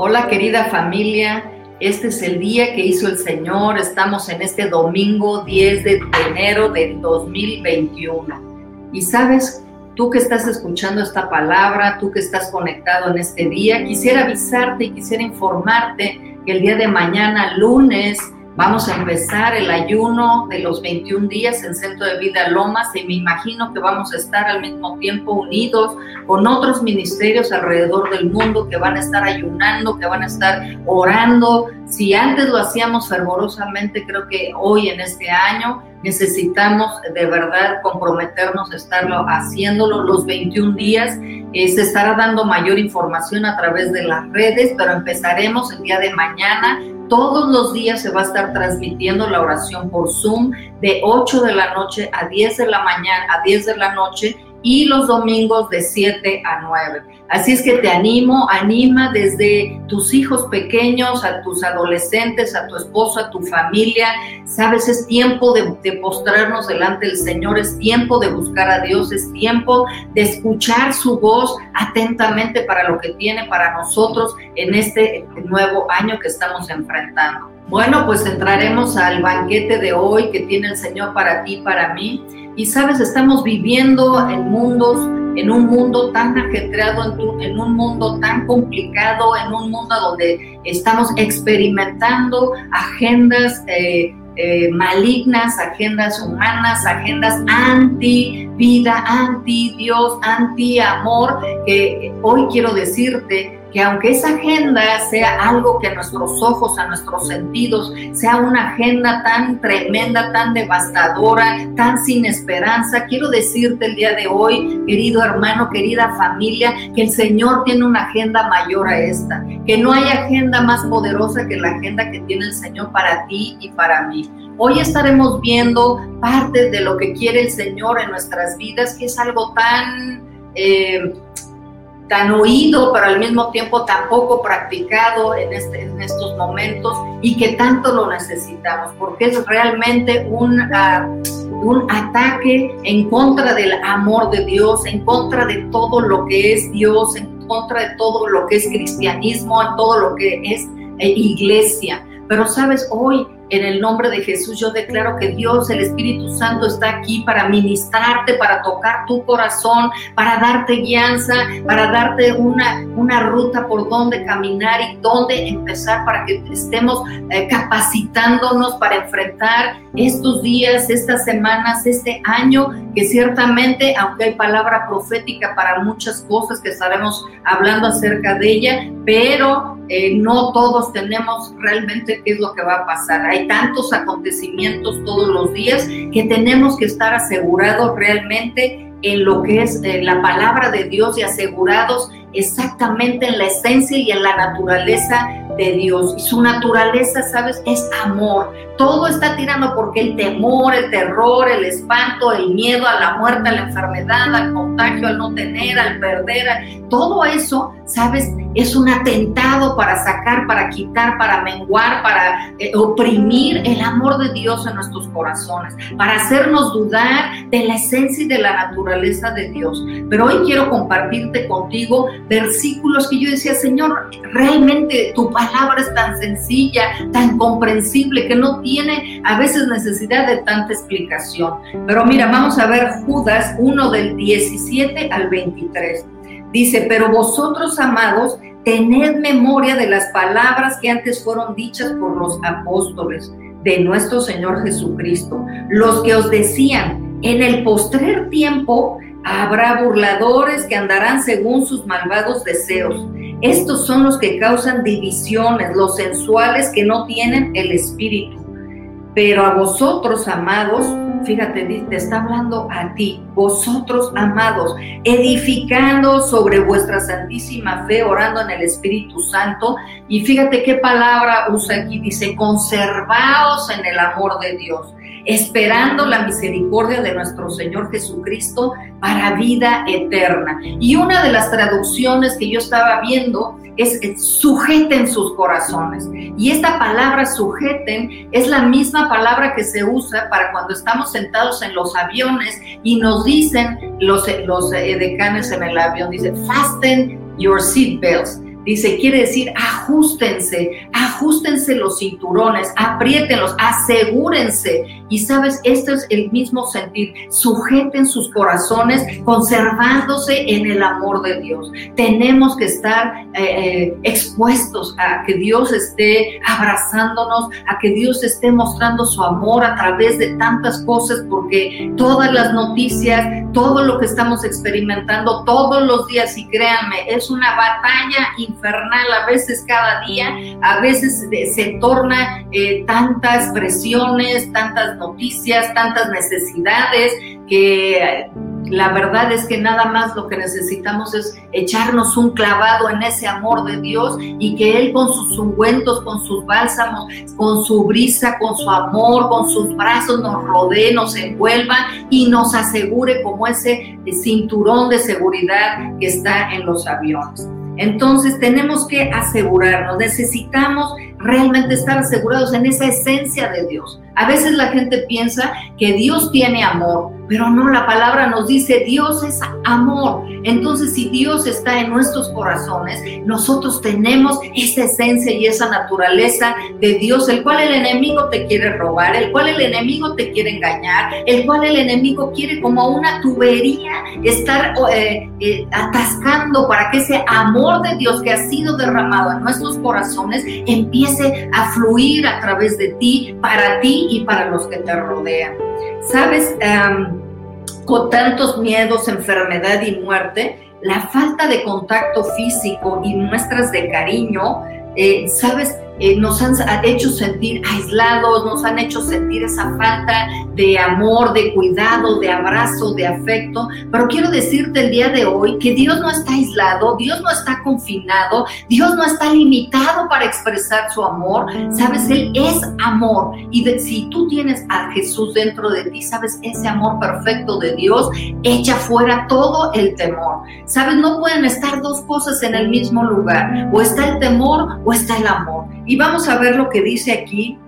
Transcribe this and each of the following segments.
Hola querida familia, este es el día que hizo el Señor, estamos en este domingo 10 de enero del 2021. Y sabes, tú que estás escuchando esta palabra, tú que estás conectado en este día, quisiera avisarte y quisiera informarte que el día de mañana, lunes, Vamos a empezar el ayuno de los 21 días en Centro de Vida Lomas y me imagino que vamos a estar al mismo tiempo unidos con otros ministerios alrededor del mundo que van a estar ayunando, que van a estar orando. Si antes lo hacíamos fervorosamente, creo que hoy en este año necesitamos de verdad comprometernos a estarlo haciéndolo los 21 días. Eh, se estará dando mayor información a través de las redes, pero empezaremos el día de mañana todos los días se va a estar transmitiendo la oración por Zoom de 8 de la noche a 10 de la mañana, a 10 de la noche y los domingos de 7 a 9. Así es que te animo, anima desde tus hijos pequeños, a tus adolescentes, a tu esposo, a tu familia. Sabes, es tiempo de, de, postrarnos delante del Señor, es tiempo de buscar a Dios, es tiempo de escuchar su voz atentamente para lo que tiene para nosotros en este nuevo año que estamos enfrentando. Bueno, pues entraremos al banquete de hoy que tiene el Señor para ti, para mí. Y sabes, estamos viviendo en mundos, en un mundo tan ajetreado, en, un mundo tan complicado, en un mundo donde estamos experimentando agendas eh, eh, malignas, agendas humanas, agendas anti vida, anti Dios, anti amor, que hoy quiero decirte que aunque esa agenda sea algo que a nuestros ojos, a nuestros sentidos, sea una agenda tan tremenda, tan devastadora, tan sin esperanza, quiero decirte el día de hoy, querido hermano, querida familia, que el Señor tiene una agenda mayor a esta, que no hay agenda más poderosa que la agenda que tiene el Señor para ti y para mí. Hoy estaremos viendo parte de lo que quiere el Señor en nuestras vidas, que es algo tan... Eh, tan oído, pero al mismo tiempo tan poco practicado en, este, en estos momentos y que tanto lo necesitamos, porque es realmente un, uh, un ataque en contra del amor de Dios, en contra de todo lo que es Dios, en contra de todo lo que es cristianismo, en todo lo que es eh, iglesia. Pero sabes, hoy en el nombre de Jesús yo declaro que Dios, el Espíritu Santo, está aquí para ministrarte, para tocar tu corazón, para darte guianza, para darte una, una ruta por donde caminar y dónde empezar para que estemos eh, capacitándonos para enfrentar estos días, estas semanas, este año, que ciertamente, aunque hay palabra profética para muchas cosas que estaremos hablando acerca de ella, pero eh, no todos tenemos realmente qué es lo que va a pasar. Tantos acontecimientos todos los días que tenemos que estar asegurados realmente en lo que es eh, la palabra de Dios y asegurados exactamente en la esencia y en la naturaleza de Dios. Y su naturaleza, ¿sabes? Es amor. Todo está tirando porque el temor, el terror, el espanto, el miedo a la muerte, a la enfermedad, al contagio, al no tener, al perder, todo eso, ¿sabes? Es un atentado para sacar, para quitar, para menguar, para eh, oprimir el amor de Dios en nuestros corazones, para hacernos dudar de la esencia y de la naturaleza de Dios. Pero hoy quiero compartirte contigo versículos que yo decía, Señor, realmente tu palabra es tan sencilla, tan comprensible, que no tiene a veces necesidad de tanta explicación. Pero mira, vamos a ver Judas 1 del 17 al 23. Dice, pero vosotros, amados, tened memoria de las palabras que antes fueron dichas por los apóstoles de nuestro Señor Jesucristo, los que os decían, en el postrer tiempo Habrá burladores que andarán según sus malvados deseos. Estos son los que causan divisiones, los sensuales que no tienen el espíritu. Pero a vosotros, amados, fíjate, te está hablando a ti, vosotros, amados, edificando sobre vuestra santísima fe, orando en el Espíritu Santo. Y fíjate qué palabra usa aquí, dice, conservaos en el amor de Dios esperando la misericordia de nuestro Señor Jesucristo para vida eterna. Y una de las traducciones que yo estaba viendo es sujeten sus corazones. Y esta palabra sujeten es la misma palabra que se usa para cuando estamos sentados en los aviones y nos dicen los, los decanes en el avión, dice, fasten your seatbelts dice, quiere decir ajustense, ajustense los cinturones, apriétenlos, asegúrense. Y sabes, esto es el mismo sentir, sujeten sus corazones conservándose en el amor de Dios. Tenemos que estar eh, eh, expuestos a que Dios esté abrazándonos, a que Dios esté mostrando su amor a través de tantas cosas, porque todas las noticias, todo lo que estamos experimentando todos los días, y créanme, es una batalla infernal a veces cada día, a veces se torna eh, tantas presiones, tantas noticias, tantas necesidades que la verdad es que nada más lo que necesitamos es echarnos un clavado en ese amor de Dios y que Él con sus ungüentos, con sus bálsamos, con su brisa, con su amor, con sus brazos nos rodee, nos envuelva y nos asegure como ese cinturón de seguridad que está en los aviones. Entonces tenemos que asegurarnos, necesitamos realmente estar asegurados en esa esencia de Dios. A veces la gente piensa que Dios tiene amor, pero no, la palabra nos dice Dios es amor. Entonces, si Dios está en nuestros corazones, nosotros tenemos esa esencia y esa naturaleza de Dios, el cual el enemigo te quiere robar, el cual el enemigo te quiere engañar, el cual el enemigo quiere como una tubería estar eh, eh, atascando para que ese amor de Dios que ha sido derramado en nuestros corazones empiece a fluir a través de ti, para ti y para los que te rodean. Sabes, con tantos miedos, enfermedad y muerte, la falta de contacto físico y muestras de cariño, eh, sabes, eh, nos han hecho sentir aislados, nos han hecho sentir esa falta de amor, de cuidado, de abrazo, de afecto. Pero quiero decirte el día de hoy que Dios no está aislado, Dios no está confinado, Dios no está limitado para expresar su amor. Sabes, Él es amor. Y si tú tienes a Jesús dentro de ti, sabes, ese amor perfecto de Dios echa fuera todo el temor. Sabes, no pueden estar dos cosas en el mismo lugar. O está el temor o está el amor. Y vamos a ver lo que dice aquí.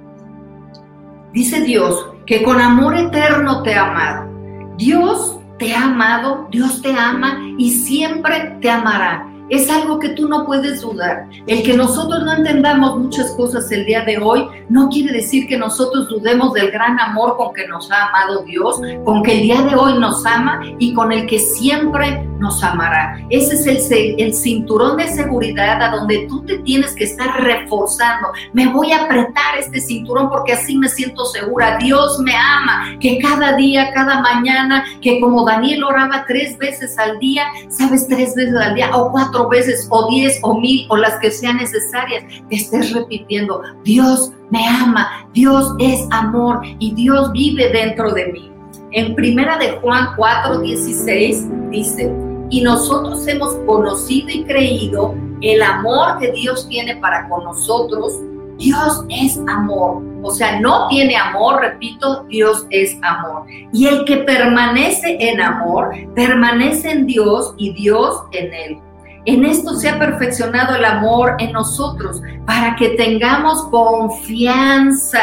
Dice Dios que con amor eterno te ha amado. Dios te ha amado, Dios te ama y siempre te amará es algo que tú no puedes dudar. El que nosotros no entendamos muchas cosas el día de hoy no quiere decir que nosotros dudemos del gran amor con que nos ha amado Dios, con que el día de hoy nos ama y con el que siempre nos amará. Ese es el, cinturón de seguridad a donde tú te tienes que estar reforzando. Me voy a apretar este cinturón porque así me siento segura. Dios me ama, que cada día, cada mañana, que como Daniel oraba tres veces al día, sabes, tres veces al día o cuatro veces o diez o mil o las que sean necesarias, estés repitiendo, Dios me ama, Dios es amor y Dios vive dentro de mí. En primera de Juan 4, 16 dice, y nosotros hemos conocido y creído el amor que Dios tiene para con nosotros. Dios es amor. O sea, no tiene amor, repito, Dios es amor. Y el que permanece en amor, permanece en Dios y Dios en él. En esto se ha perfeccionado el amor en nosotros, para que tengamos confianza.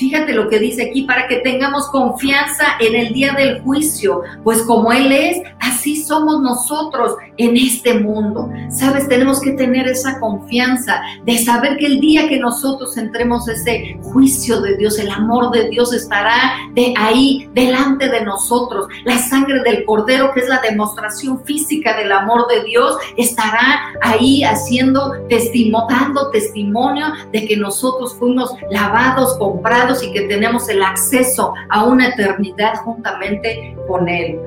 Fíjate lo que dice aquí, para que tengamos confianza en el día del juicio, pues como Él es, así somos nosotros en este mundo. Sabes, tenemos que tener esa confianza de saber que el día que nosotros entremos ese juicio de Dios, el amor de Dios estará de ahí delante de nosotros. La sangre del cordero, que es la demostración física del amor de Dios, estará ahí haciendo testimonio, dando testimonio de que nosotros fuimos lavados, comprados y que tenemos el acceso a una eternidad juntamente con Él.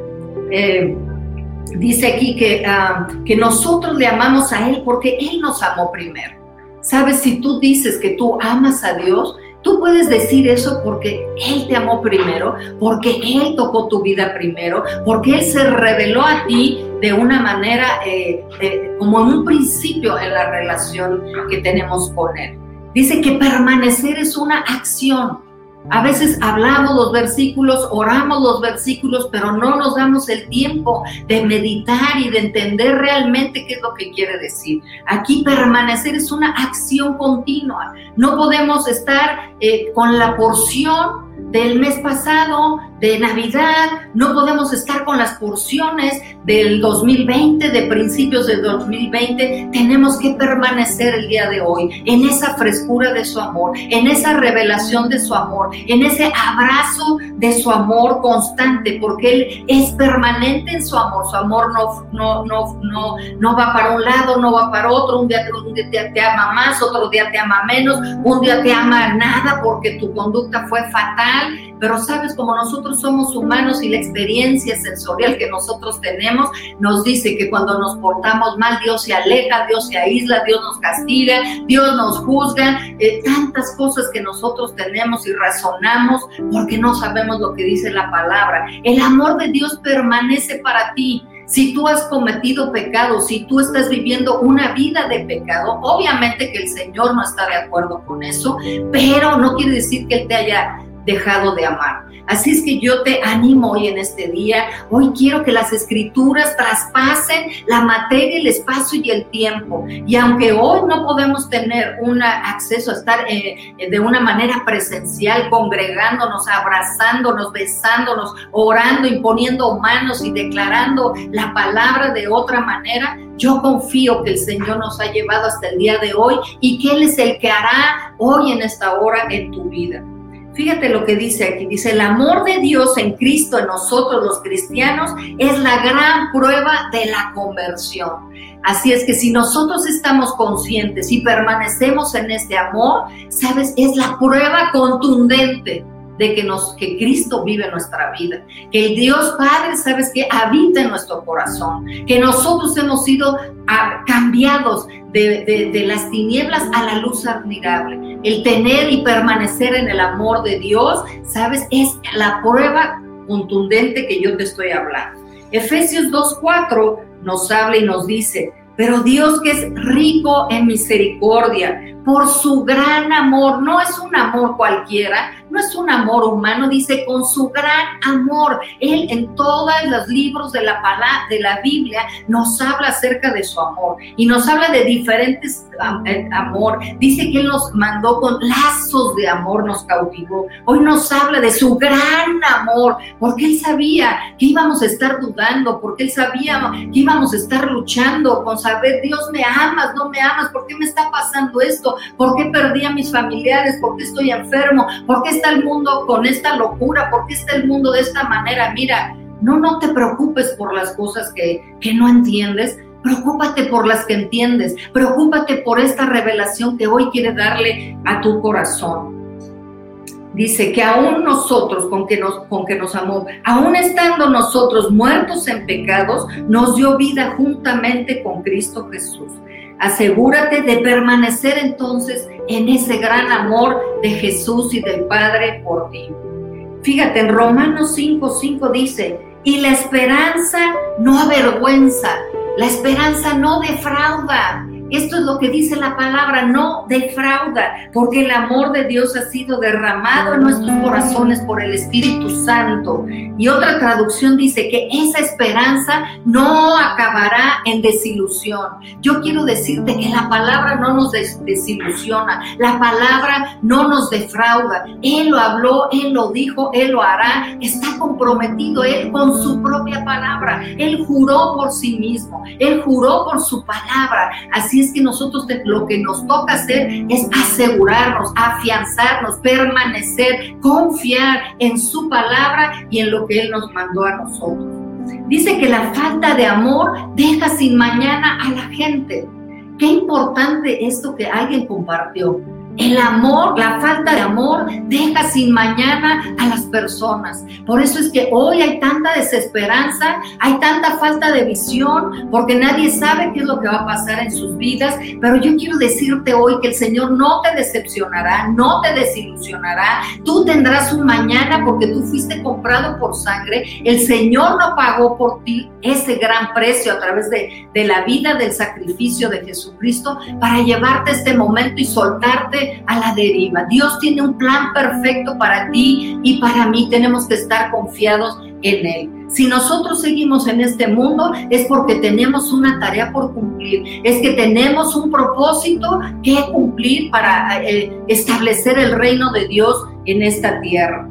Eh, dice aquí que, ah, que nosotros le amamos a Él porque Él nos amó primero. Sabes, si tú dices que tú amas a Dios, tú puedes decir eso porque Él te amó primero, porque Él tocó tu vida primero, porque Él se reveló a ti de una manera eh, como en un principio en la relación que tenemos con Él. Dice que permanecer es una acción. A veces hablamos los versículos, oramos los versículos, pero no nos damos el tiempo de meditar y de entender realmente qué es lo que quiere decir. Aquí permanecer es una acción continua. No podemos estar eh, con la porción del mes pasado, de Navidad, no podemos estar con las porciones del 2020, de principios del 2020. Tenemos que permanecer el día de hoy en esa frescura de su amor, en esa revelación de su amor, en ese abrazo de su amor constante, porque Él es permanente en su amor. Su amor no, no, no, no, no va para un lado, no va para otro. Un día, te ama más, otro día te ama menos, un día te ama nada porque tu conducta fue fatal. Pero sabes, como nosotros somos humanos y la experiencia sensorial que nosotros tenemos nos dice que cuando nos portamos mal, Dios se aleja, Dios se aísla, Dios nos castiga, Dios nos juzga, eh, tantas cosas que nosotros tenemos y razonamos porque no sabemos lo que dice la palabra. El amor de Dios permanece para ti. Si tú has cometido pecado, si tú estás viviendo una vida de pecado, obviamente que el Señor no está de acuerdo con eso, pero no quiere decir que Él te haya dejado de amar. Así es que yo te animo hoy en este día. Hoy quiero que las escrituras traspasen la materia, el espacio y el tiempo. Y aunque hoy no podemos tener un acceso a estar eh, de una manera presencial, congregándonos, abrazándonos, besándonos, orando, imponiendo manos y declarando la palabra de otra manera, yo confío que el Señor nos ha llevado hasta el día de hoy y que Él es el que hará hoy en esta hora en tu vida. Fíjate lo que dice aquí. Dice, el amor de Dios en Cristo, en nosotros los cristianos, es la gran prueba de la conversión. Así es que si nosotros estamos conscientes y permanecemos en este amor, sabes, es la prueba contundente de que, nos, que Cristo vive nuestra vida, que el Dios Padre, sabes que habita en nuestro corazón, que nosotros hemos sido ah, cambiados de, de, las tinieblas a la luz admirable. El tener y permanecer en el amor de Dios, sabes, es la prueba contundente que yo te estoy hablando. Efesios 2.4 nos habla y nos dice, pero Dios que es rico en misericordia, por su gran amor, no es un amor cualquiera, no es un amor humano, dice con su gran amor. Él en todos los libros de la palabra, de la Biblia nos habla acerca de su amor y nos habla de diferentes eh, amor. Dice que Él nos mandó con lazos de amor, nos cautivó. Hoy nos habla de su gran amor, porque Él sabía que íbamos a estar dudando, porque Él sabía que íbamos a estar luchando con saber, Dios me amas, no me amas, ¿por qué me está pasando esto? ¿Por qué perdí a mis familiares? ¿Por qué estoy enfermo? ¿Por qué está el mundo con esta locura? ¿Por qué está el mundo de esta manera? Mira, no, no te preocupes por las cosas que, que no entiendes. Preocúpate por las que entiendes. Preocúpate por esta revelación que hoy quiere darle a tu corazón. Dice que aún nosotros, con que nos, con que nos amó, aún estando nosotros muertos en pecados, nos dio vida juntamente con Cristo Jesús. Asegúrate de permanecer entonces en ese gran amor de Jesús y del Padre por ti. Fíjate, en Romanos 5, 5 dice, y la esperanza no avergüenza, la esperanza no defrauda, esto es lo que dice la palabra, no defrauda, porque el amor de Dios ha sido derramado en nuestros corazones por el Espíritu Santo. Y otra traducción dice que esa esperanza no acabará en desilusión. Yo quiero decirte que la palabra no nos desilusiona, la palabra no nos defrauda. Él lo habló, Él lo dijo, Él lo hará. Está comprometido Él con su propia palabra. Él juró por sí mismo, Él juró por su palabra. Así es que nosotros lo que nos toca hacer es asegurarnos, afianzarnos, permanecer, confiar en su palabra y en lo que Él nos mandó a nosotros. Dice que la falta de amor deja sin mañana a la gente. Qué importante esto que alguien compartió. El amor, la falta de amor deja sin mañana a las personas. Por eso es que hoy hay tanta desesperanza, hay tanta falta de visión, porque nadie sabe qué es lo que va a pasar en sus vidas. Pero yo quiero decirte hoy que el Señor no te decepcionará, no te desilusionará. Tú tendrás un mañana porque tú fuiste comprado por sangre. El Señor no pagó por ti ese gran precio a través de, de la vida, del sacrificio de Jesucristo para llevarte este momento y soltarte a la deriva. Dios tiene un plan perfecto para ti y para mí. Tenemos que estar confiados en Él. Si nosotros seguimos en este mundo es porque tenemos una tarea por cumplir, es que tenemos un propósito que cumplir para eh, establecer el reino de Dios en esta tierra.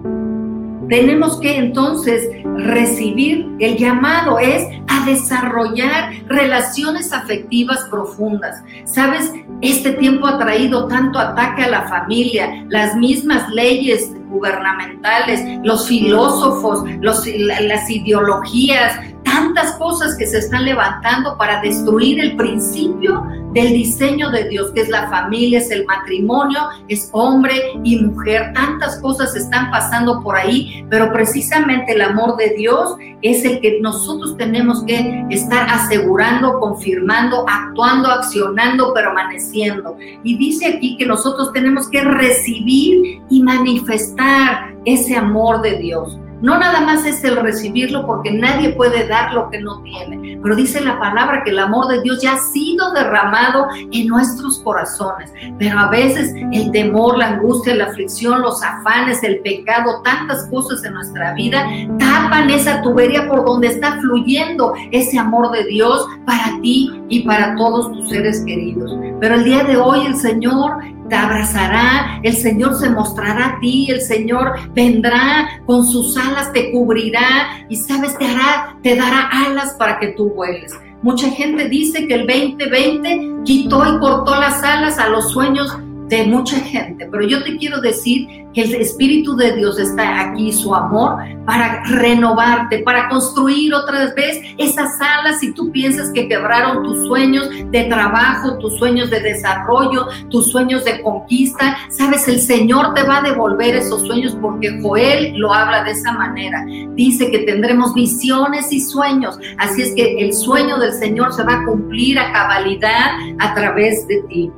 Tenemos que entonces recibir el llamado es a desarrollar relaciones afectivas profundas. ¿Sabes? Este tiempo ha traído tanto ataque a la familia, las mismas leyes gubernamentales, los filósofos, las ideologías, tantas cosas que se están levantando para destruir el principio del diseño de Dios, que es la familia, es el matrimonio, es hombre y mujer. Tantas cosas están pasando por ahí, pero precisamente el amor de Dios es el que nosotros tenemos que estar asegurando, confirmando, actuando, accionando, permaneciendo. Y dice aquí que nosotros tenemos que recibir y manifestar ese amor de Dios. No nada más es el recibirlo porque nadie puede dar lo que no tiene, pero dice la palabra que el amor de Dios ya ha sido derramado en nuestros corazones. Pero a veces el temor, la angustia, la aflicción, los afanes, el pecado, tantas cosas en nuestra vida tapan esa tubería por donde está fluyendo ese amor de Dios para ti y para todos tus seres queridos. Pero el día de hoy el Señor te abrazará, el Señor se mostrará a ti, el Señor vendrá con sus alas, te cubrirá y sabes, te hará, te dará alas para que tú vueles. Mucha gente dice que el 2020 quitó y cortó las alas a los sueños de mucha gente, pero yo te quiero decir que el Espíritu de Dios está aquí, su amor, para renovarte, para construir otra vez esas alas si tú piensas que quebraron tus sueños de trabajo, tus sueños de desarrollo, tus sueños de conquista. Sabes, el Señor te va a devolver esos sueños porque Joel lo habla de esa manera. Dice que tendremos visiones y sueños. Así es que el sueño del Señor se va a cumplir a cabalidad a través de ti.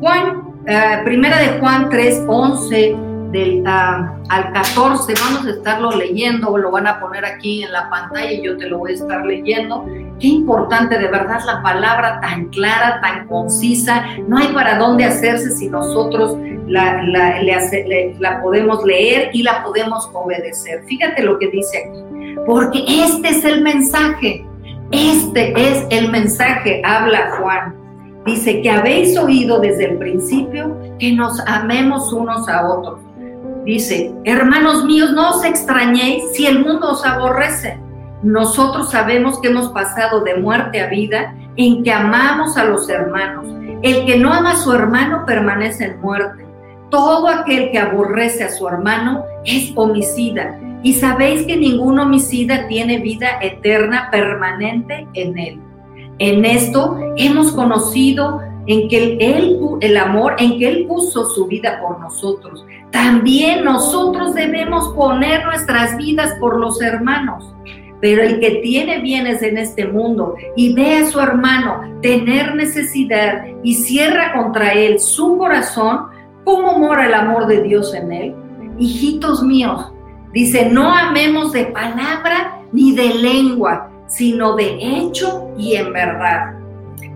Juan eh, primera de Juan 3, 11 del, al 14, vamos a estarlo leyendo, lo van a poner aquí en la pantalla y yo te lo voy a estar leyendo. Qué importante, de verdad, la palabra tan clara, tan concisa, no hay para dónde hacerse si nosotros la, la podemos leer y la podemos obedecer. Fíjate lo que dice aquí, porque este es el mensaje, este es el mensaje, habla Juan Dice que habéis oído desde el principio que nos amemos unos a otros. Dice, hermanos míos, no os extrañéis si el mundo os aborrece. Nosotros sabemos que hemos pasado de muerte a vida en que amamos a los hermanos. El que no ama a su hermano permanece en muerte. Todo aquel que aborrece a su hermano es homicida. Y sabéis que ningún homicida tiene vida eterna permanente en él. En esto hemos conocido en que él, el amor, en que Él puso su vida por nosotros. También nosotros debemos poner nuestras vidas por los hermanos. Pero el que tiene bienes en este mundo y ve a su hermano tener necesidad y cierra contra él su corazón, ¿cómo mora el amor de Dios en él? Hijitos míos, dice, no amemos de palabra ni de lengua, sino de hecho y en verdad.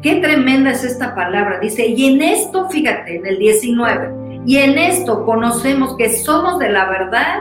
Qué tremenda es esta palabra. Dice, y en esto, fíjate, en el 19, y en esto conocemos que somos de la verdad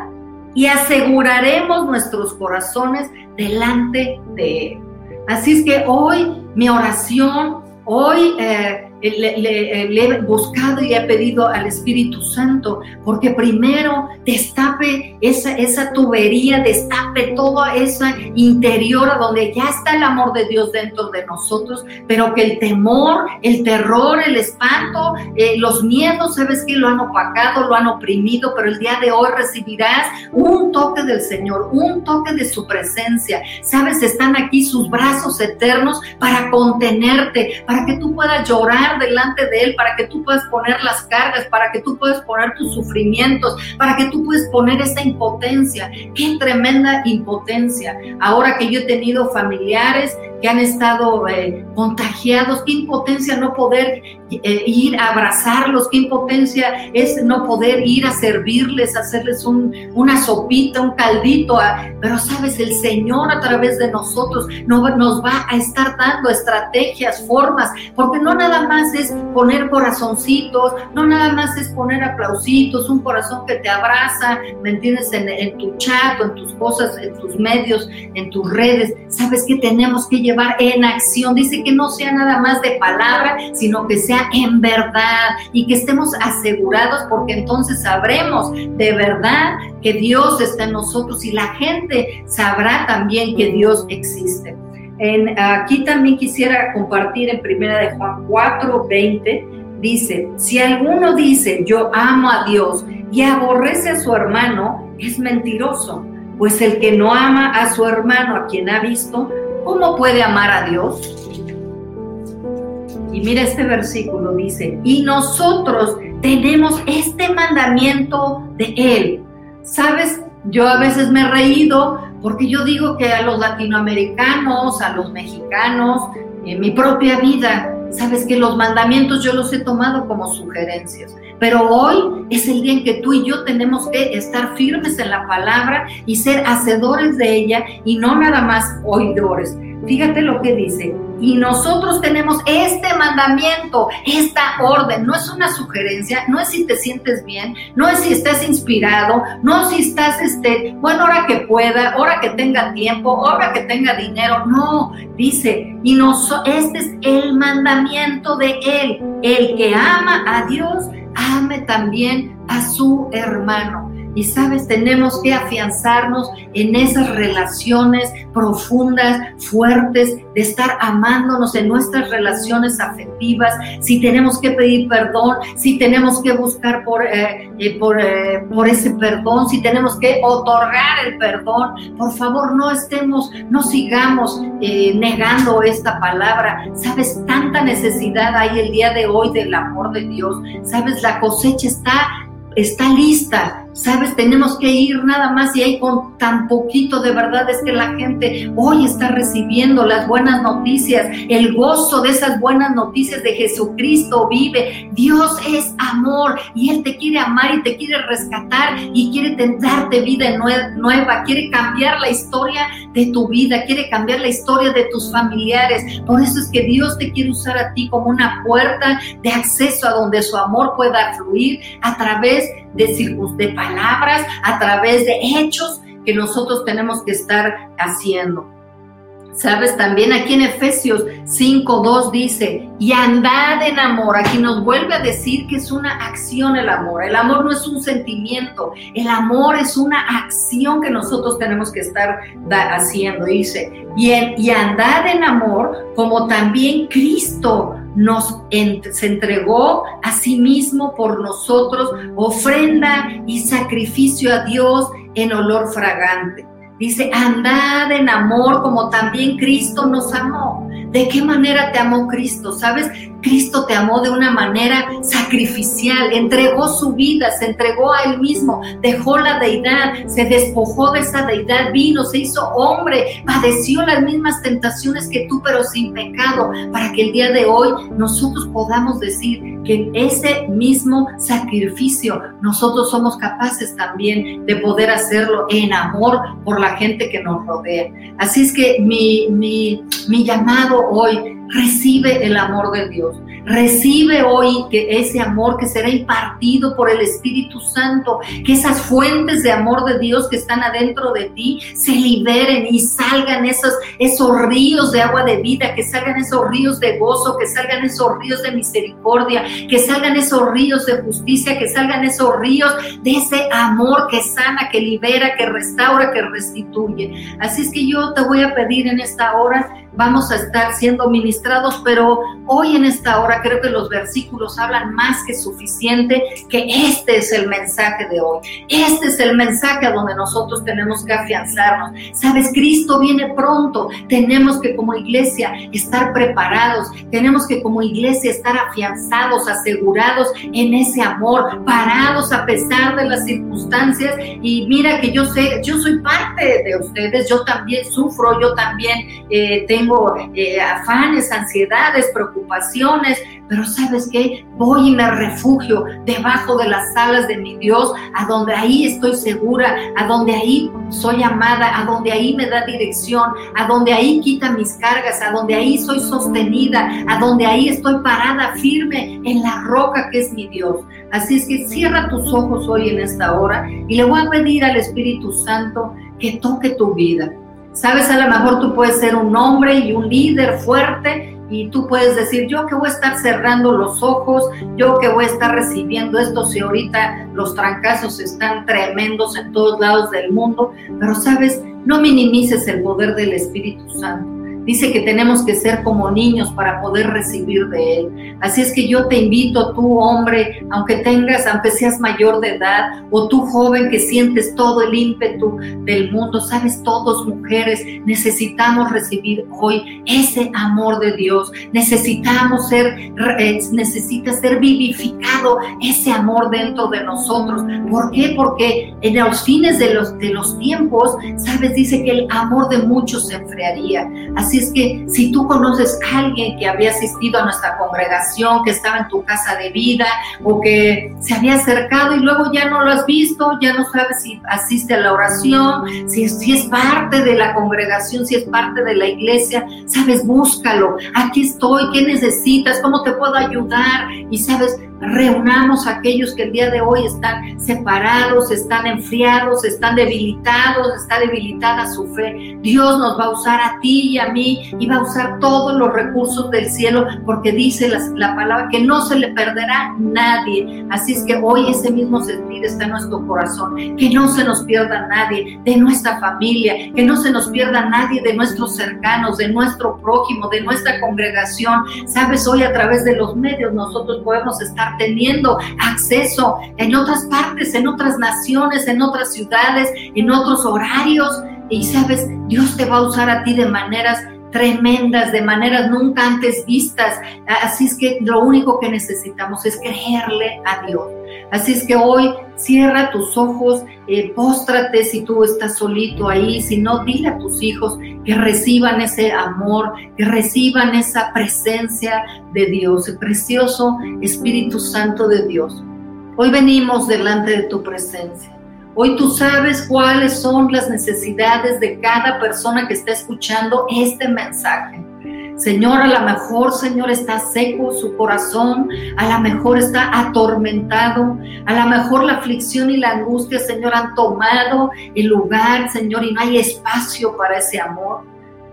y aseguraremos nuestros corazones delante de Él. Así es que hoy mi oración, hoy eh, le, he buscado y he pedido al Espíritu Santo, porque primero destape esa, esa tubería, destape todo esa interior donde ya está el amor de Dios dentro de nosotros, pero que el temor, el terror, el espanto, eh, los miedos, sabes que lo han opacado, lo han oprimido, pero el día de hoy recibirás un toque del Señor, un toque de su presencia. Sabes, están aquí sus brazos eternos para contenerte, para que tú puedas llorar delante de Él para que tú puedas poner las cargas, para que tú puedas poner tus sufrimientos, para que tú puedas poner esta impotencia. Qué tremenda impotencia. Ahora que yo he tenido familiares que han estado eh, contagiados, qué impotencia no poder ir a abrazarlos, qué impotencia es no poder ir a servirles, hacerles un, una sopita, un caldito, pero sabes, el Señor a través de nosotros no, nos va a estar dando estrategias, formas, porque no nada más es poner corazoncitos, no nada más es poner aplausitos, un corazón que te abraza, ¿me entiendes? En, tu chat en tus cosas, en tus medios, en tus redes, sabes que tenemos que llevar en acción. Dice que no sea nada más de palabra, sino que sea en verdad y que estemos asegurados porque entonces sabremos de verdad que Dios está en nosotros y la gente sabrá también que Dios existe. En, aquí también quisiera compartir en primera de Juan 4, 20, dice, si alguno dice yo amo a Dios y aborrece a su hermano, es mentiroso, pues el que no ama a su hermano, a quien ha visto, ¿cómo puede amar a Dios? Y mira este versículo, dice, y nosotros tenemos este mandamiento de Él. ¿Sabes? Yo a veces me he reído porque yo digo que a los latinoamericanos, a los mexicanos, en mi propia vida, sabes que los mandamientos yo los he tomado como sugerencias. Pero hoy es el día en que tú y yo tenemos que estar firmes en la palabra y ser hacedores de ella y no nada más oidores. Fíjate lo que dice. Y nosotros tenemos este mandamiento, esta orden. No es una sugerencia, no es si te sientes bien, no es si estás inspirado, no si estás, este, bueno, ahora que pueda, ahora que tenga tiempo, ahora que tenga dinero. No, dice, y no, este es el mandamiento de Él. El que ama a Dios, ame también a su hermano. Y sabes, tenemos que afianzarnos en esas relaciones profundas, fuertes, de estar amándonos en nuestras relaciones afectivas, si tenemos que pedir perdón, si tenemos que buscar por, eh, eh, eh, por ese perdón, si tenemos que otorgar el perdón, por favor no estemos, no sigamos negando esta palabra. Sabes, tanta necesidad hay el día de hoy del amor de Dios. Sabes, la cosecha está está lista. Sabes, tenemos que ir nada más y hay con tan poquito de verdad es que la gente hoy está recibiendo las buenas noticias, el gozo de esas buenas noticias de Jesucristo vive. Dios es amor y Él te quiere amar y te quiere rescatar y quiere darte vida nueva, quiere cambiar la historia de tu vida, quiere cambiar la historia de tus familiares. Por eso es que Dios te quiere usar a ti como una puerta de acceso a donde su amor pueda fluir a través de, de palabras, a través de hechos que nosotros tenemos que estar haciendo. Sabes, también aquí en Efesios 5.2 dice, y andad en amor. Aquí nos vuelve a decir que es una acción el amor. El amor no es un sentimiento, el amor es una acción que nosotros tenemos que estar haciendo. Dice, y, y andad en amor como también Cristo nos se entregó a sí mismo por nosotros, ofrenda y sacrificio a Dios en olor fragante. Dice, andad en amor como también Cristo nos amó. ¿De qué manera te amó Cristo? ¿Sabes? Cristo te amó de una manera sacrificial, entregó su vida, se entregó a él mismo, dejó la deidad, se despojó de esa deidad, vino, se hizo hombre, padeció las mismas tentaciones que tú, pero sin pecado, para que el día de hoy nosotros podamos decir que en ese mismo sacrificio nosotros somos capaces también de poder hacerlo en amor por la gente que nos rodea. Así es que mi, mi, mi llamado hoy Recibe el amor de Dios. Recibe hoy que ese amor que será impartido por el Espíritu Santo, que esas fuentes de amor de Dios que están adentro de ti se liberen y salgan esos, esos ríos de agua de vida, que salgan esos ríos de gozo, que salgan esos ríos de misericordia, que salgan esos ríos de justicia, que salgan esos ríos de ese amor que sana, que libera, que restaura, que restituye. Así es que yo te voy a pedir en esta hora vamos a estar siendo ministrados, pero hoy en esta hora creo que los versículos hablan más que suficiente que este es el mensaje de hoy. Este es el mensaje a donde nosotros tenemos que afianzarnos. Sabes, Cristo viene pronto. Tenemos que como iglesia estar preparados. Tenemos que como iglesia estar afianzados, asegurados en ese amor, parados a pesar de las circunstancias. Y mira que yo sé, yo soy parte de ustedes, yo también sufro, yo también eh, tengo tengo eh, afanes, ansiedades, preocupaciones, pero sabes qué, voy y me refugio debajo de las alas de mi Dios, a donde ahí estoy segura, a donde ahí soy amada, a donde ahí me da dirección, a donde ahí quita mis cargas, a donde ahí soy sostenida, a donde ahí estoy parada firme en la roca que es mi Dios. Así es que cierra tus ojos hoy en esta hora y le voy a pedir al Espíritu Santo que toque tu vida Sabes, a lo mejor tú puedes ser un hombre y un líder fuerte y tú puedes decir, yo que voy a estar cerrando los ojos, yo que voy a estar recibiendo esto si ahorita los trancazos están tremendos en todos lados del mundo, pero sabes, no minimices el poder del Espíritu Santo. Dice que tenemos que ser como niños para poder recibir de Él. Así es que yo te invito, tú hombre, aunque tengas, aunque seas mayor de edad, o tú joven que sientes todo el ímpetu del mundo, sabes, todos mujeres, necesitamos recibir hoy ese amor de Dios. Necesitamos ser, eh, necesita ser vivificado ese amor dentro de nosotros. ¿Por qué? Porque en los fines de los, de los tiempos, sabes, dice que el amor de muchos se enfriaría. Así es que si tú conoces a alguien que había asistido a nuestra congregación, que estaba en tu casa de vida o que se había acercado y luego ya no lo has visto, ya no sabes si asiste a la oración, si, si es parte de la congregación, si es parte de la iglesia, sabes, búscalo. Aquí estoy, ¿qué necesitas? ¿Cómo te puedo ayudar? Y sabes, reunamos a aquellos que el día de hoy están separados, están enfriados, están debilitados, está debilitada su fe. Dios nos va a usar a ti y a mí y va a usar todos los recursos del cielo porque dice la, palabra que no se le perderá nadie. Así es que hoy ese mismo sentir está en nuestro corazón, que no se nos pierda nadie de nuestra familia, que no se nos pierda nadie de nuestros cercanos, de nuestro prójimo, de nuestra congregación. Sabes, hoy a través de los medios nosotros podemos estar teniendo acceso en otras partes, en otras naciones, en otras ciudades, en otros horarios. Y sabes, Dios te va a usar a ti de maneras tremendas, de maneras nunca antes vistas. Así es que lo único que necesitamos es creerle a Dios. Así es que hoy cierra tus ojos, eh, póstrate si tú estás solito ahí, si no, dile a tus hijos que reciban ese amor, que reciban esa presencia de Dios, el precioso Espíritu Santo de Dios. Hoy venimos delante de tu presencia. Hoy tú sabes cuáles son las necesidades de cada persona que está escuchando este mensaje. Señor, a lo mejor, Señor, está seco su corazón, a lo mejor está atormentado, a lo mejor la aflicción y la angustia, Señor, han tomado el lugar, Señor, y no hay espacio para ese amor.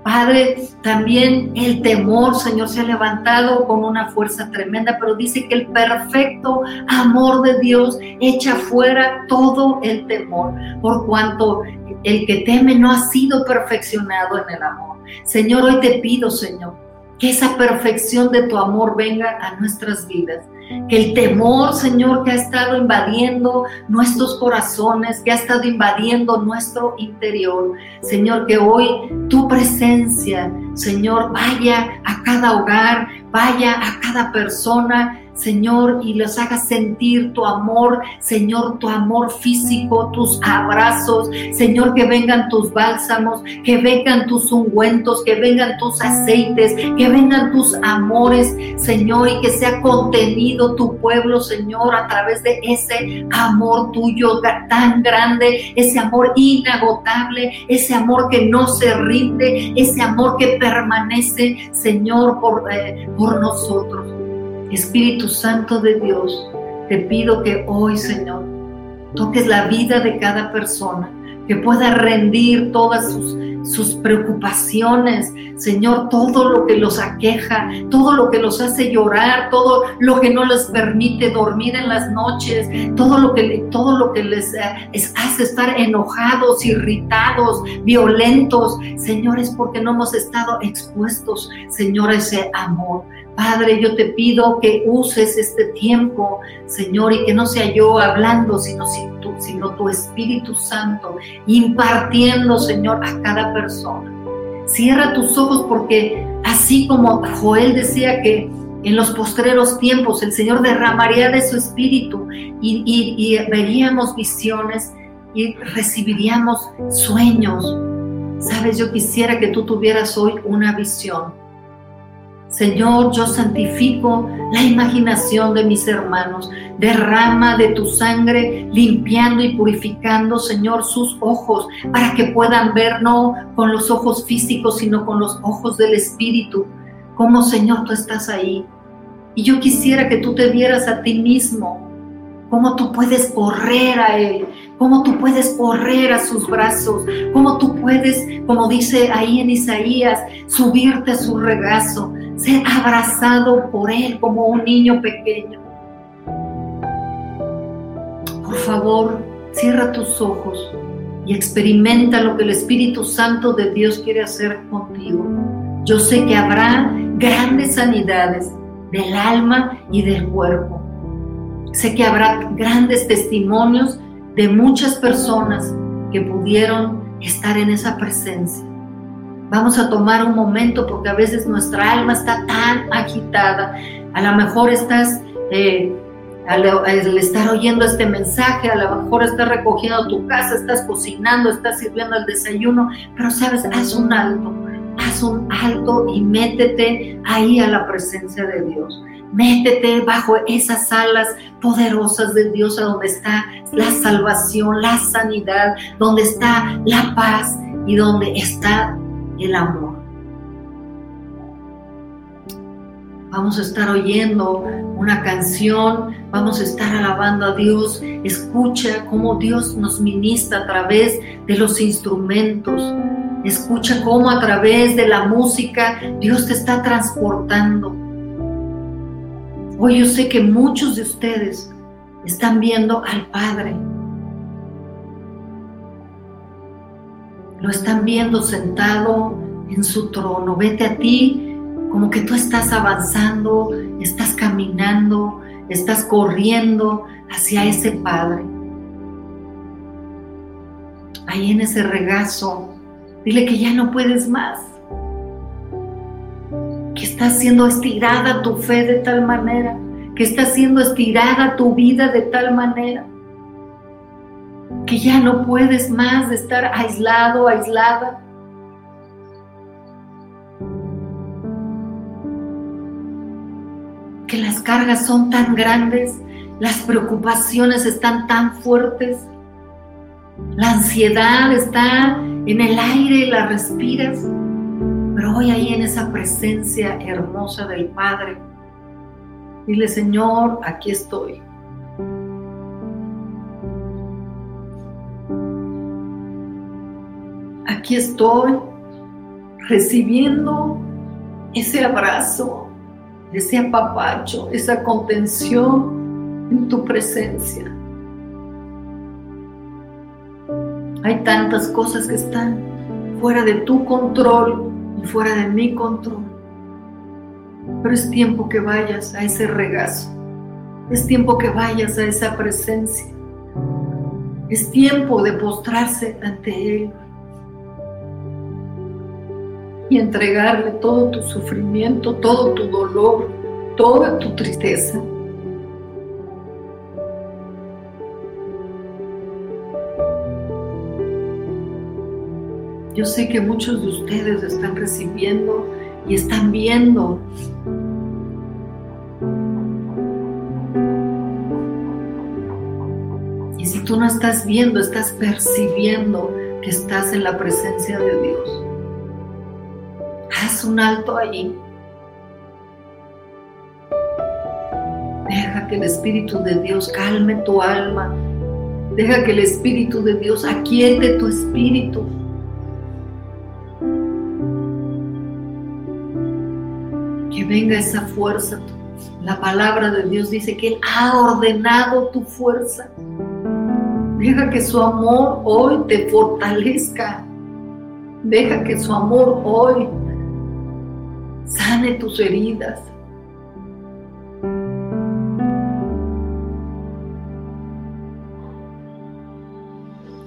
Padre, también el temor, Señor, se ha levantado con una fuerza tremenda, pero dice que el perfecto amor de Dios echa fuera todo el temor, por cuanto el que teme no ha sido perfeccionado en el amor. Señor, hoy te pido, Señor, que esa perfección de tu amor venga a nuestras vidas. Que el temor, Señor, que ha estado invadiendo nuestros corazones, que ha estado invadiendo nuestro interior, Señor, que hoy tu presencia, Señor, vaya a cada hogar, vaya a cada persona Señor, y los hagas sentir tu amor, Señor, tu amor físico, tus abrazos, Señor, que vengan tus bálsamos, que vengan tus ungüentos, que vengan tus aceites, que vengan tus amores, Señor, y que sea contenido tu pueblo, Señor, a través de ese amor tuyo tan grande, ese amor inagotable, ese amor que no se rinde, ese amor que permanece, Señor, por, eh, por nosotros. Espíritu Santo de Dios, te pido que hoy, Señor, toques la vida de cada persona, que pueda rendir todas sus, sus preocupaciones, Señor, todo lo que los aqueja, todo lo que los hace llorar, todo lo que no les permite dormir en las noches, todo lo que, todo lo que les eh, hace estar enojados, irritados, violentos, Señor, es porque no hemos estado expuestos, Señor, a ese amor. Padre, yo te pido que uses este tiempo, Señor, y que no sea yo hablando, sino, sino tu Espíritu Santo, impartiendo, Señor, a cada persona. Cierra tus ojos porque así como Joel decía que en los postreros tiempos el Señor derramaría de su Espíritu y, y veríamos visiones y recibiríamos sueños. Sabes, yo quisiera que tú tuvieras hoy una visión Señor, yo santifico la imaginación de mis hermanos. Derrama de tu sangre, limpiando y purificando, Señor, sus ojos, para que puedan ver no con los ojos físicos, sino con los ojos del Espíritu. Como, Señor, tú estás ahí. Y yo quisiera que tú te vieras a ti mismo, cómo tú puedes correr a Él, cómo tú puedes correr a sus brazos, cómo tú puedes, como dice ahí en Isaías, subirte a su regazo, ser abrazado por Él como un niño pequeño. Por favor, cierra tus ojos y experimenta lo que el Espíritu Santo de Dios quiere hacer contigo. Yo sé que habrá grandes sanidades del alma y del cuerpo. Sé que habrá grandes testimonios de muchas personas que pudieron estar en esa presencia. Vamos a tomar un momento porque a veces nuestra alma está tan agitada. A lo mejor estás, eh, al, estar oyendo este mensaje, a lo mejor estás recogiendo tu casa, estás cocinando, estás sirviendo el desayuno, pero sabes, haz un alto, haz un alto y métete ahí a la presencia de Dios. Métete bajo esas alas poderosas de Dios, a donde está la salvación, la sanidad, donde está la paz y donde está el amor. Vamos a estar oyendo una canción, vamos a estar alabando a Dios. Escucha cómo Dios nos ministra a través de los instrumentos. Escucha cómo a través de la música Dios te está transportando. Hoy yo sé que muchos de ustedes están viendo al Padre. Lo están viendo sentado en su trono. Vete a ti como que tú estás avanzando, estás caminando, estás corriendo hacia ese Padre. Ahí en ese regazo, dile que ya no puedes más. Que está siendo estirada tu fe de tal manera, que está siendo estirada tu vida de tal manera que ya no puedes más de estar aislado, aislada. Que las cargas son tan grandes, las preocupaciones están tan fuertes, la ansiedad está en el aire, la respiras, pero hoy ahí en esa presencia hermosa del Padre, dile Señor, aquí estoy. Aquí estoy recibiendo ese abrazo, ese apapacho, esa contención en tu presencia. Hay tantas cosas que están fuera de tu control y fuera de mi control. Pero es tiempo que vayas a ese regazo. Es tiempo que vayas a esa presencia. Es tiempo de postrarse ante Él y entregarle todo tu sufrimiento, todo tu dolor, toda tu tristeza. Yo sé que muchos de ustedes están recibiendo y están viendo Y si tú no estás viendo, estás percibiendo que estás en la presencia de Dios un alto allí. Deja que el Espíritu de Dios calme tu alma. Deja que el Espíritu de Dios aquiete tu espíritu. Que venga esa fuerza. La palabra de Dios dice que Él ha ordenado tu fuerza. Deja que su amor hoy te fortalezca. Deja que su amor hoy sane tus heridas.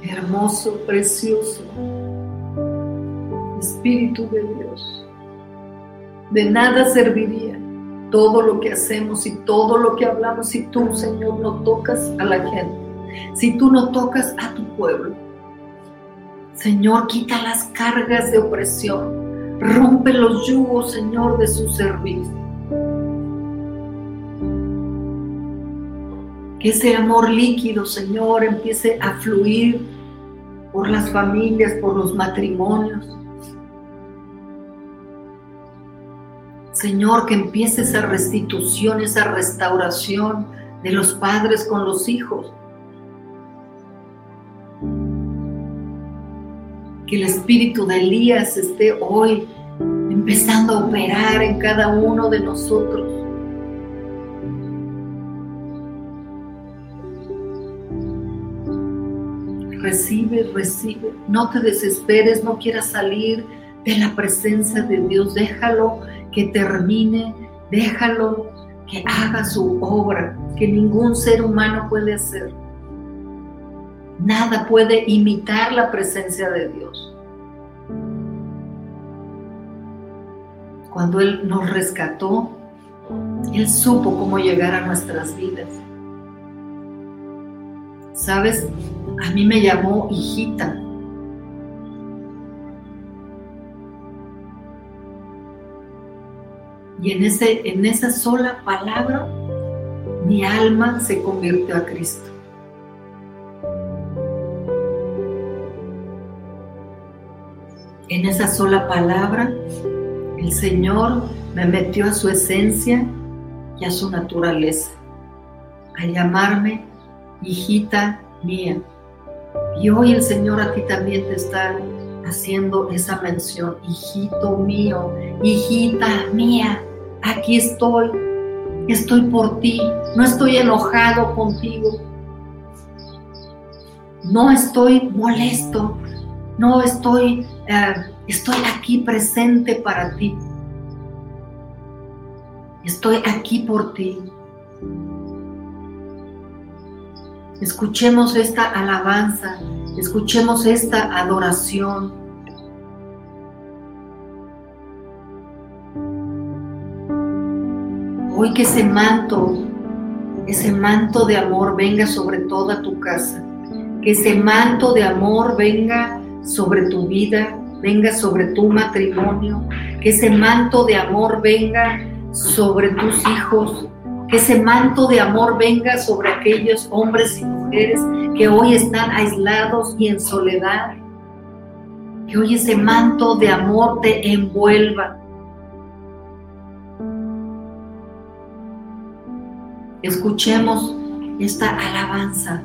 Hermoso, precioso Espíritu de Dios. De nada serviría todo lo que hacemos y todo lo que hablamos si tú, Señor, no tocas a la gente, si tú no tocas a tu pueblo. Señor, quita las cargas de opresión, Rompe los yugos, Señor, de su servicio. Que ese amor líquido, Señor, empiece a fluir por las familias, por los matrimonios. Señor, que empiece esa restitución, esa restauración de los padres con los hijos. Que el espíritu de Elías esté hoy empezando a operar en cada uno de nosotros. Recibe, recibe, no te desesperes, no quieras salir de la presencia de Dios, déjalo que termine, déjalo que haga su obra, que ningún ser humano puede hacer. Nada puede imitar la presencia de Dios. Cuando Él nos rescató, Él supo cómo llegar a nuestras vidas. ¿Sabes? A mí me llamó hijita. Y en, ese, en esa sola palabra, mi alma se convirtió a Cristo. En esa sola palabra, el Señor me metió a su esencia y a su naturaleza, a llamarme hijita mía. Y hoy el Señor a ti también te está haciendo esa mención, hijito mío, hijita mía, aquí estoy, estoy por ti, no estoy enojado contigo, no estoy molesto, no estoy, eh, estoy aquí presente para ti. Estoy aquí por ti. Escuchemos esta alabanza, escuchemos esta adoración. Hoy que ese manto, ese manto de amor venga sobre toda tu casa, que ese manto de amor venga sobre tu vida, venga sobre tu matrimonio, que ese manto de amor venga sobre tus hijos, que ese manto de amor venga sobre aquellos hombres y mujeres que hoy están aislados y en soledad. Que hoy ese manto de amor te envuelva. Escuchemos esta alabanza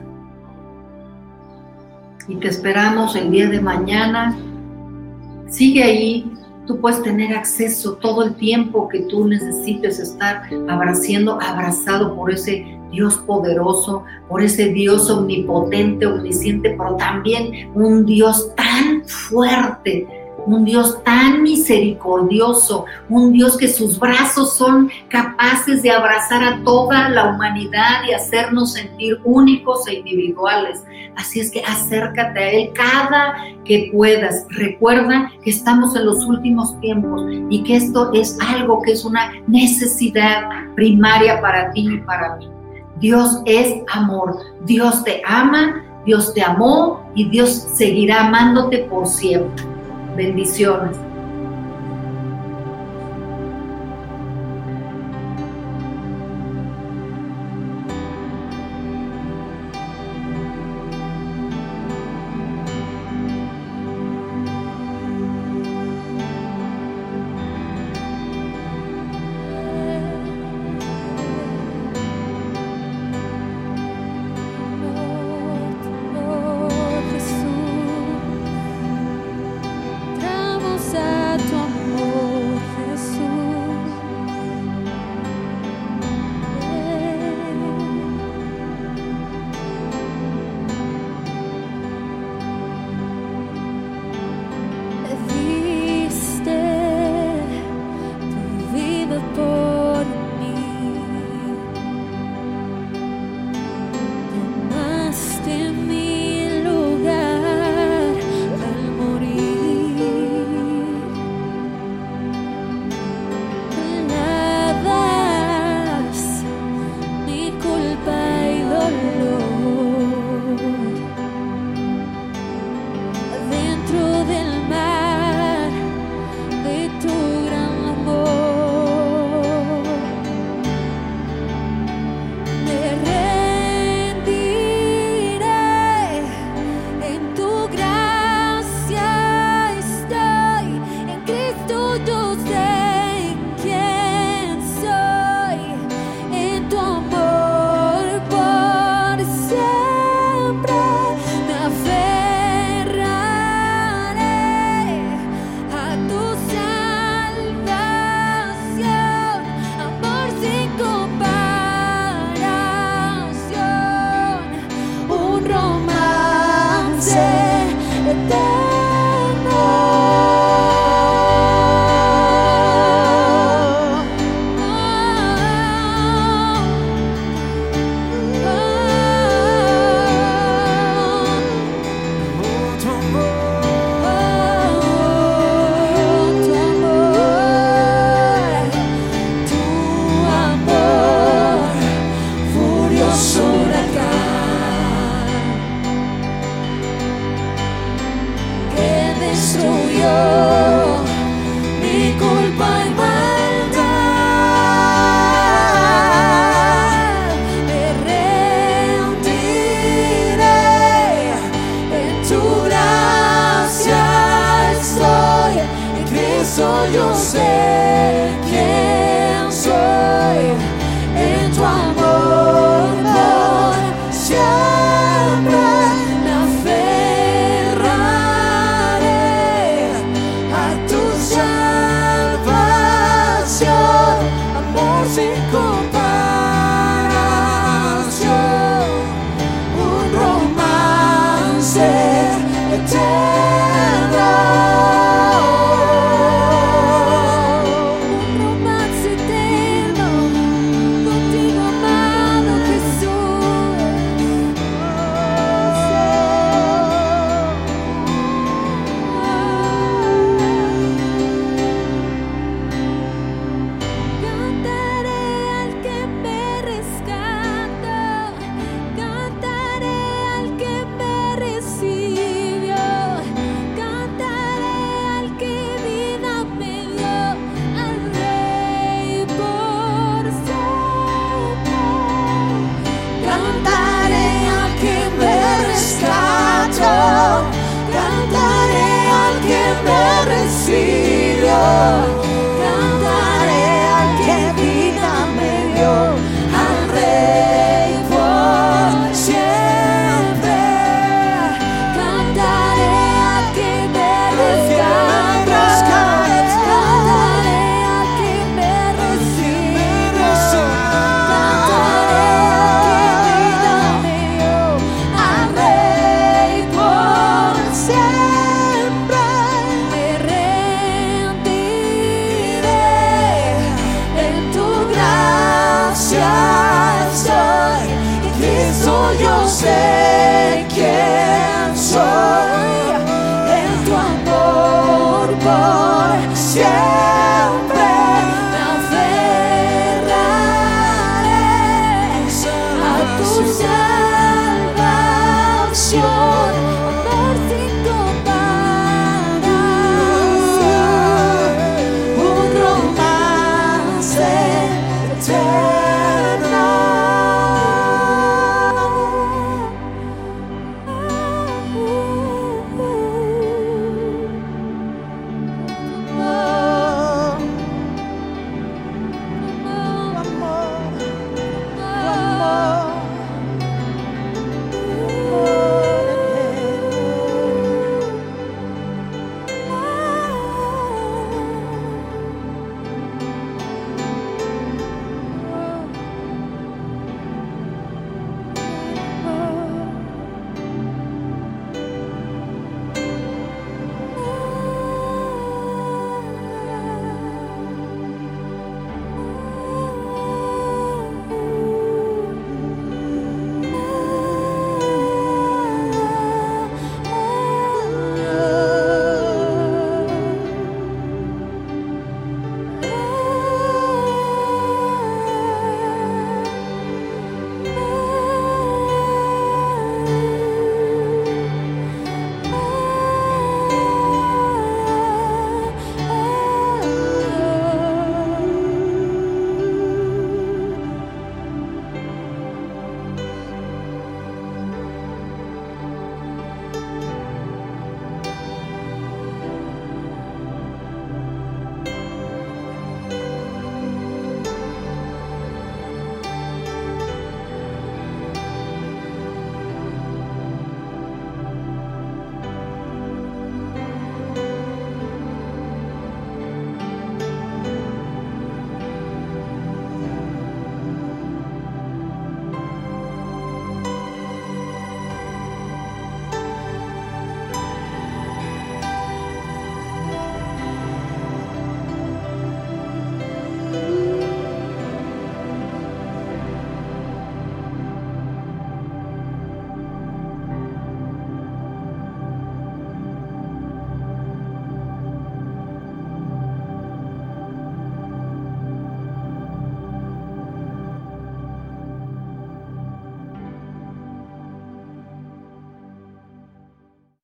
y te esperamos el día de mañana. Sigue ahí, tú puedes tener acceso todo el tiempo que tú necesites estar abraciendo, abrazado por ese Dios poderoso, por ese Dios omnipotente, omnisciente, pero también un Dios tan fuerte, un Dios tan misericordioso, un Dios que sus brazos son capaces de abrazar a toda la humanidad y hacernos sentir únicos e individuales. Así es que acércate a Él cada que puedas. Recuerda que estamos en los últimos tiempos y que esto es algo que es una necesidad primaria para ti y para mí. Dios es amor, Dios te ama, Dios te amó y Dios seguirá amándote por siempre. Bendiciones.